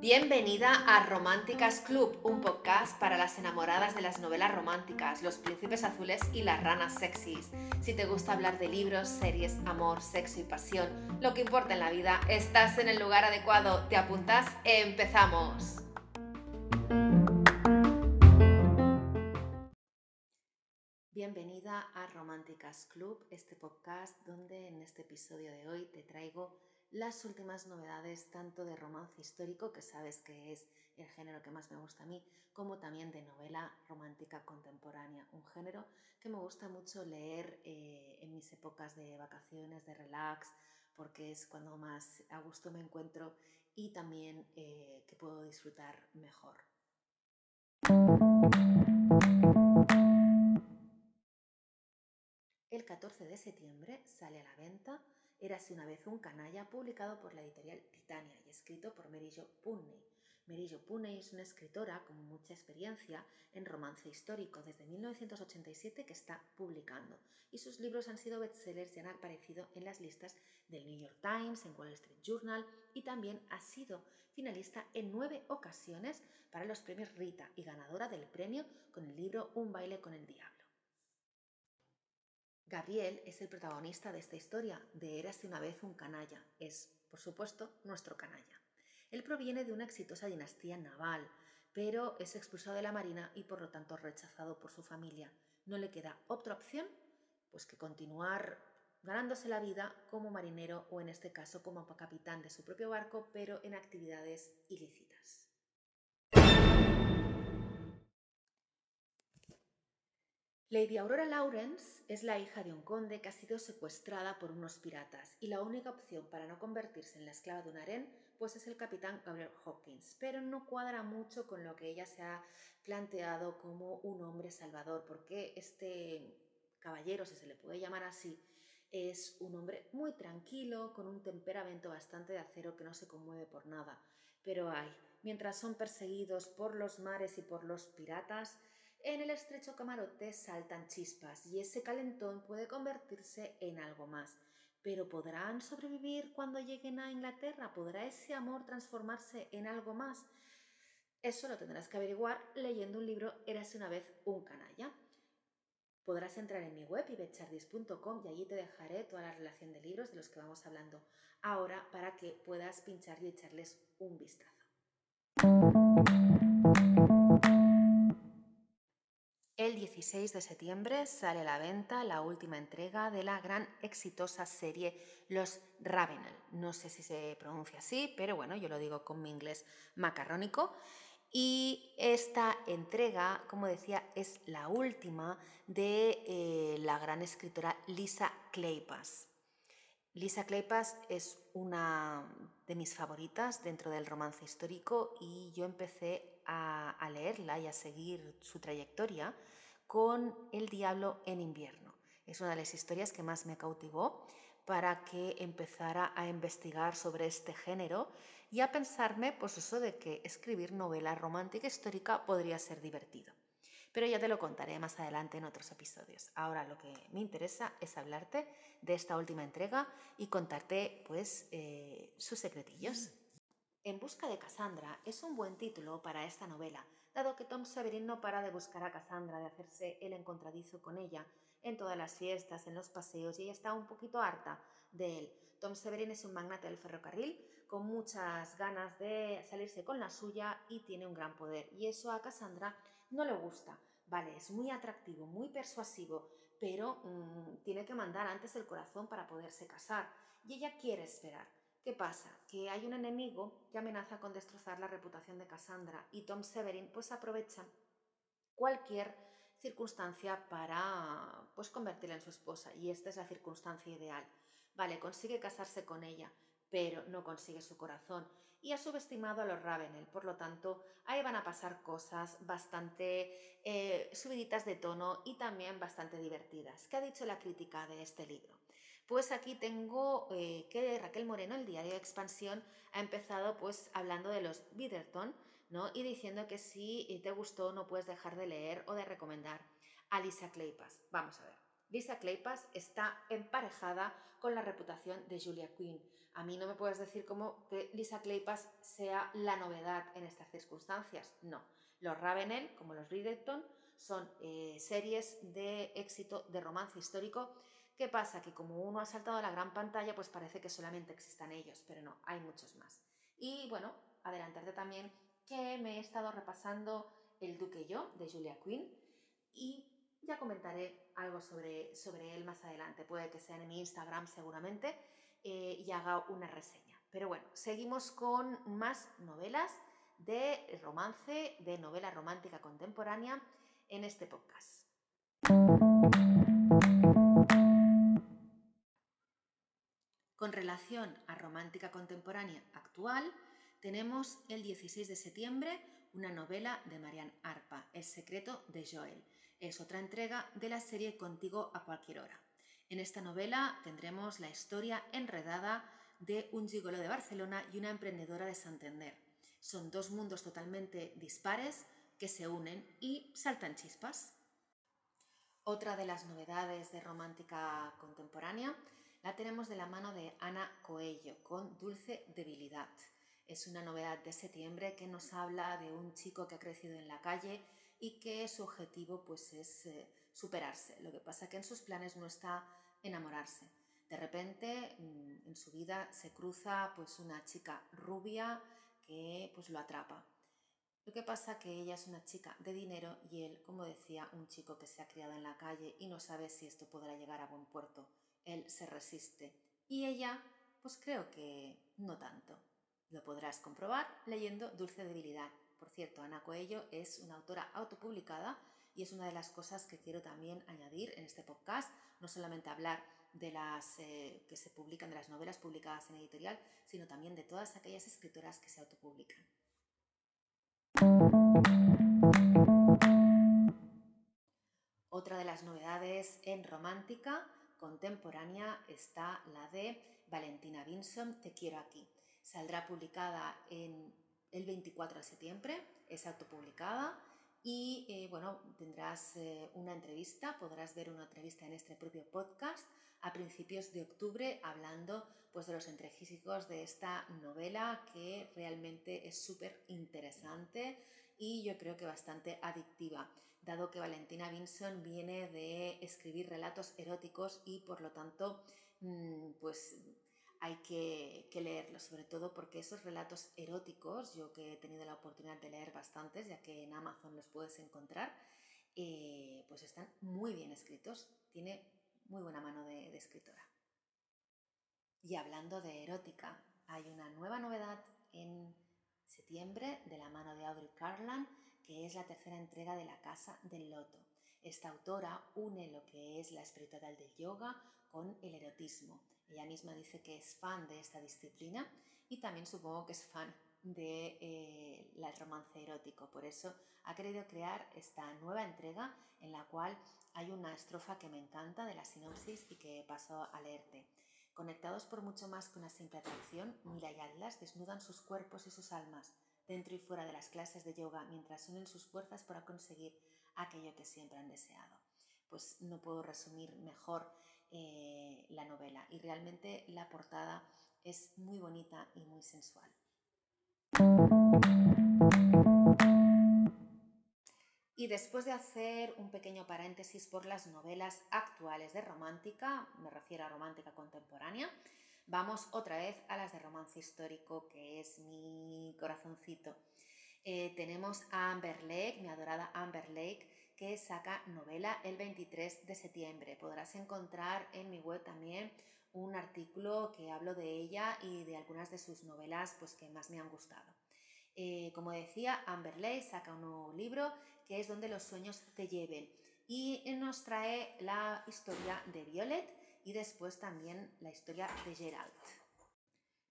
Bienvenida a Románticas Club, un podcast para las enamoradas de las novelas románticas, los príncipes azules y las ranas sexys. Si te gusta hablar de libros, series, amor, sexo y pasión, lo que importa en la vida, estás en el lugar adecuado. ¿Te apuntas? ¡Empezamos! Bienvenida a Románticas Club, este podcast donde en este episodio de hoy te traigo las últimas novedades tanto de romance histórico, que sabes que es el género que más me gusta a mí, como también de novela romántica contemporánea, un género que me gusta mucho leer eh, en mis épocas de vacaciones, de relax, porque es cuando más a gusto me encuentro y también eh, que puedo disfrutar mejor. El 14 de septiembre sale a la venta Érase una vez un canalla, publicado por la editorial Titania y escrito por Jo Punney. Jo Punney es una escritora con mucha experiencia en romance histórico desde 1987 que está publicando y sus libros han sido bestsellers y han aparecido en las listas del New York Times, en Wall Street Journal y también ha sido finalista en nueve ocasiones para los premios Rita y ganadora del premio con el libro Un baile con el diablo. Gabriel es el protagonista de esta historia, de Érase una vez un canalla. Es, por supuesto, nuestro canalla. Él proviene de una exitosa dinastía naval, pero es expulsado de la marina y por lo tanto rechazado por su familia. No le queda otra opción pues que continuar ganándose la vida como marinero o en este caso como capitán de su propio barco, pero en actividades ilícitas. Lady Aurora Lawrence es la hija de un conde que ha sido secuestrada por unos piratas y la única opción para no convertirse en la esclava de un harén pues es el capitán Gabriel Hopkins, pero no cuadra mucho con lo que ella se ha planteado como un hombre salvador, porque este caballero, si se le puede llamar así, es un hombre muy tranquilo, con un temperamento bastante de acero que no se conmueve por nada. Pero ay, mientras son perseguidos por los mares y por los piratas, en el estrecho camarote saltan chispas y ese calentón puede convertirse en algo más. Pero ¿podrán sobrevivir cuando lleguen a Inglaterra? ¿Podrá ese amor transformarse en algo más? Eso lo tendrás que averiguar leyendo un libro Érase una vez un canalla. Podrás entrar en mi web ibechardis.com y allí te dejaré toda la relación de libros de los que vamos hablando ahora para que puedas pinchar y echarles un vistazo. El 16 de septiembre sale a la venta la última entrega de la gran exitosa serie Los Ravenel. No sé si se pronuncia así, pero bueno, yo lo digo con mi inglés macarrónico. Y esta entrega, como decía, es la última de eh, la gran escritora Lisa Kleypas. Lisa Kleypas es una de mis favoritas dentro del romance histórico y yo empecé a leerla y a seguir su trayectoria con El Diablo en invierno. Es una de las historias que más me cautivó para que empezara a investigar sobre este género y a pensarme, pues eso de que escribir novela romántica histórica podría ser divertido. Pero ya te lo contaré más adelante en otros episodios. Ahora lo que me interesa es hablarte de esta última entrega y contarte pues eh, sus secretillos. En busca de Cassandra es un buen título para esta novela, dado que Tom Severin no para de buscar a Cassandra, de hacerse el encontradizo con ella en todas las fiestas, en los paseos, y ella está un poquito harta de él. Tom Severin es un magnate del ferrocarril con muchas ganas de salirse con la suya y tiene un gran poder. Y eso a Cassandra no le gusta. Vale, es muy atractivo, muy persuasivo, pero mm, tiene que mandar antes el corazón para poderse casar. Y ella quiere esperar. ¿Qué pasa? Que hay un enemigo que amenaza con destrozar la reputación de Cassandra y Tom Severin pues aprovecha cualquier circunstancia para pues convertirla en su esposa y esta es la circunstancia ideal. Vale, consigue casarse con ella, pero no consigue su corazón y ha subestimado a los Ravenel, por lo tanto ahí van a pasar cosas bastante eh, subiditas de tono y también bastante divertidas. ¿Qué ha dicho la crítica de este libro? Pues aquí tengo eh, que Raquel Moreno, el diario de Expansión, ha empezado pues hablando de los Biderton, ¿no? Y diciendo que si te gustó no puedes dejar de leer o de recomendar a Lisa Claypas. Vamos a ver. Lisa Kleypas está emparejada con la reputación de Julia Quinn. A mí no me puedes decir como que Lisa Kleypas sea la novedad en estas circunstancias. No. Los Ravenel, como los Bridgerton, son eh, series de éxito de romance histórico. ¿Qué pasa? Que como uno ha saltado a la gran pantalla, pues parece que solamente existan ellos, pero no, hay muchos más. Y bueno, adelantarte también que me he estado repasando El Duque y yo, de Julia Quinn, y ya comentaré algo sobre, sobre él más adelante. Puede que sea en mi Instagram seguramente eh, y haga una reseña. Pero bueno, seguimos con más novelas de romance, de novela romántica contemporánea en este podcast. Relación a romántica contemporánea actual, tenemos el 16 de septiembre una novela de Marianne Arpa, El secreto de Joel. Es otra entrega de la serie Contigo a cualquier hora. En esta novela tendremos la historia enredada de un gigolo de Barcelona y una emprendedora de Santander. Son dos mundos totalmente dispares que se unen y saltan chispas. Otra de las novedades de romántica contemporánea la tenemos de la mano de Ana Coello con Dulce Debilidad. Es una novedad de septiembre que nos habla de un chico que ha crecido en la calle y que su objetivo pues es eh, superarse. Lo que pasa que en sus planes no está enamorarse. De repente mm, en su vida se cruza pues una chica rubia que pues lo atrapa. Lo que pasa que ella es una chica de dinero y él, como decía, un chico que se ha criado en la calle y no sabe si esto podrá llegar a buen puerto. Él se resiste y ella, pues creo que no tanto. Lo podrás comprobar leyendo Dulce Debilidad. Por cierto, Ana Coello es una autora autopublicada y es una de las cosas que quiero también añadir en este podcast, no solamente hablar de las eh, que se publican, de las novelas publicadas en editorial, sino también de todas aquellas escritoras que se autopublican. Otra de las novedades en romántica contemporánea está la de Valentina Vinson, Te quiero aquí. Saldrá publicada en el 24 de septiembre, es autopublicada y eh, bueno, tendrás eh, una entrevista, podrás ver una entrevista en este propio podcast a principios de octubre hablando pues de los entrefísicos de esta novela que realmente es súper interesante y yo creo que bastante adictiva, dado que Valentina Vinson viene de escribir relatos eróticos y por lo tanto mm, pues hay que, leerlos, sobre todo porque esos relatos eróticos, yo que he tenido la oportunidad de leer bastantes, ya que en Amazon los puedes encontrar, eh, pues están muy bien escritos, tiene muy buena mano de escritora. Y hablando de erótica, hay una nueva novedad en septiembre de la mano de Audrey Carlan, que es la tercera entrega de La Casa del Loto. Esta autora une lo que es la espiritualidad del yoga con el erotismo. Ella misma dice que es fan de esta disciplina y también supongo que es fan de eh, romance erótico. Por eso ha querido crear esta nueva entrega en la cual hay una estrofa que me encanta de la sinopsis y que paso a leerte. Conectados por mucho más que una simple atracción, Mila y Atlas desnudan sus cuerpos y sus almas dentro y fuera de las clases de yoga mientras unen sus fuerzas para conseguir aquello que siempre han deseado. Pues no puedo resumir mejor eh, la novela y realmente la portada es muy bonita y muy sensual. Y después de hacer un pequeño paréntesis por las novelas actuales de romántica, me refiero a romántica contemporánea, vamos otra vez a las de romance histórico, que es mi corazoncito. Eh, tenemos a Amber Lake, mi adorada Amber Lake, que saca novela el 23 de septiembre. Podrás encontrar en mi web también un artículo que hablo de ella y de algunas de sus novelas pues, que más me han gustado. Eh, como decía, Amber Lake saca un nuevo libro que es Donde los sueños te lleven y nos trae la historia de Violet y después también la historia de Gerald.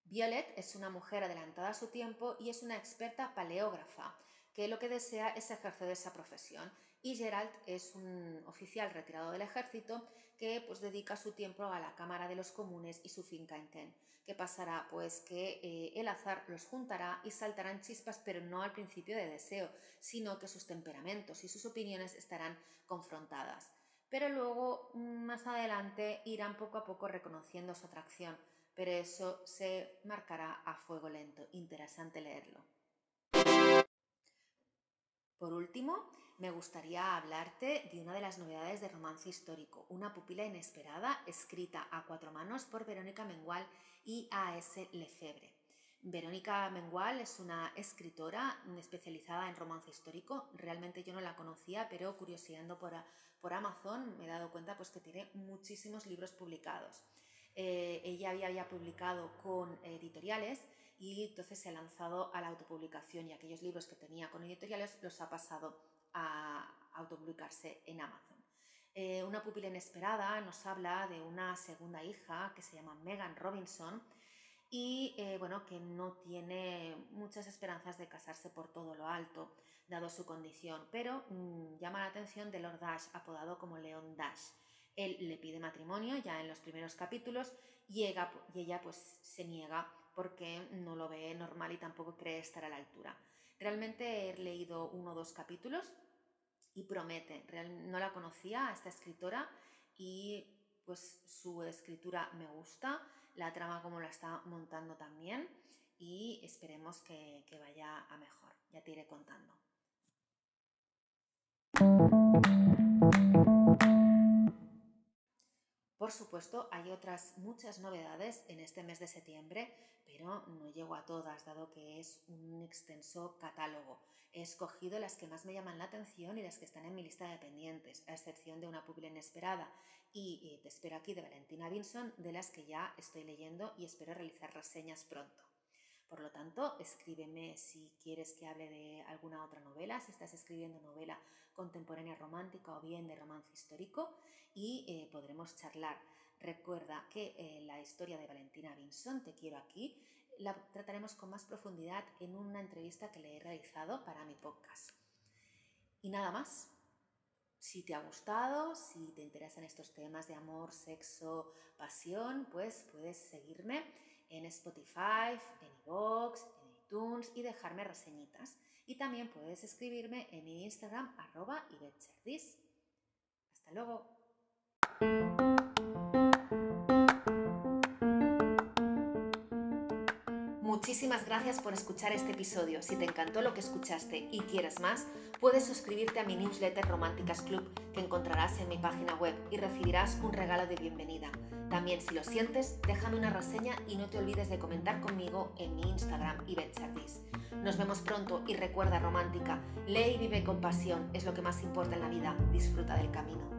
Violet es una mujer adelantada a su tiempo y es una experta paleógrafa que lo que desea es ejercer esa profesión. Y Gerald es un oficial retirado del ejército que pues dedica su tiempo a la Cámara de los Comunes y su finca en Kent. ¿Qué pasará? Pues que eh, el azar los juntará y saltarán chispas, pero no al principio de deseo, sino que sus temperamentos y sus opiniones estarán confrontadas. pero luego mm, más adelante irán poco a poco reconociendo su atracción, pero eso se marcará a fuego lento. Interesante leerlo. Por último, me gustaría hablarte de una de las novedades de romance histórico, Una pupila inesperada, escrita a cuatro manos por Verónica Mengual y A.S. Lefebvre. Verónica Mengual es una escritora especializada en romance histórico. Realmente yo no la conocía, pero curioseando por, por Amazon me he dado cuenta pues, que tiene muchísimos libros publicados. Eh, ella había, publicado con editoriales y entonces se ha lanzado a la autopublicación y aquellos libros que tenía con editoriales los ha pasado a autopublicarse en Amazon. Eh, una pupila inesperada nos habla de una segunda hija que se llama Megan Robinson y eh, bueno, que no tiene muchas esperanzas de casarse por todo lo alto, dado su condición, pero mm, llama la atención de Lord Dash, apodado como Leon Dash. Él le pide matrimonio ya en los primeros capítulos y ella pues se niega porque no lo ve normal y tampoco cree estar a la altura. Realmente he leído uno o dos capítulos y promete. no la conocía a esta escritora y pues su escritura me gusta, la trama como la está montando también y esperemos que, que vaya a mejor. Ya te iré contando. Por supuesto, hay otras muchas novedades en este mes de septiembre, pero no llego a todas, dado que es un extenso catálogo. He escogido las que más me llaman la atención y las que están en mi lista de pendientes, a excepción de una pupila inesperada y, Te espero aquí de Valentina Vinson, de las que ya estoy leyendo y espero realizar reseñas pronto. Por lo tanto, escríbeme si quieres que hable de alguna otra novela, si estás escribiendo novela contemporánea romántica o bien de romance histórico y eh, podremos charlar. Recuerda que eh, la historia de Valentina Vinson, Te quiero aquí, la trataremos con más profundidad en una entrevista que le he realizado para mi podcast. Y nada más. Si te ha gustado, si te interesan estos temas de amor, sexo, pasión, pues puedes seguirme en Spotify, en iVoox, en iTunes y dejarme reseñitas. Y también puedes escribirme en mi Instagram arroba Hasta luego. Muchísimas gracias por escuchar este episodio. Si te encantó lo que escuchaste y quieres más, puedes suscribirte a mi newsletter Románticas Club que encontrarás en mi página web y recibirás un regalo de bienvenida. También si lo sientes, déjame una reseña y no te olvides de comentar conmigo en mi Instagram y Nos vemos pronto y recuerda romántica, lee y vive con pasión, es lo que más importa en la vida, disfruta del camino.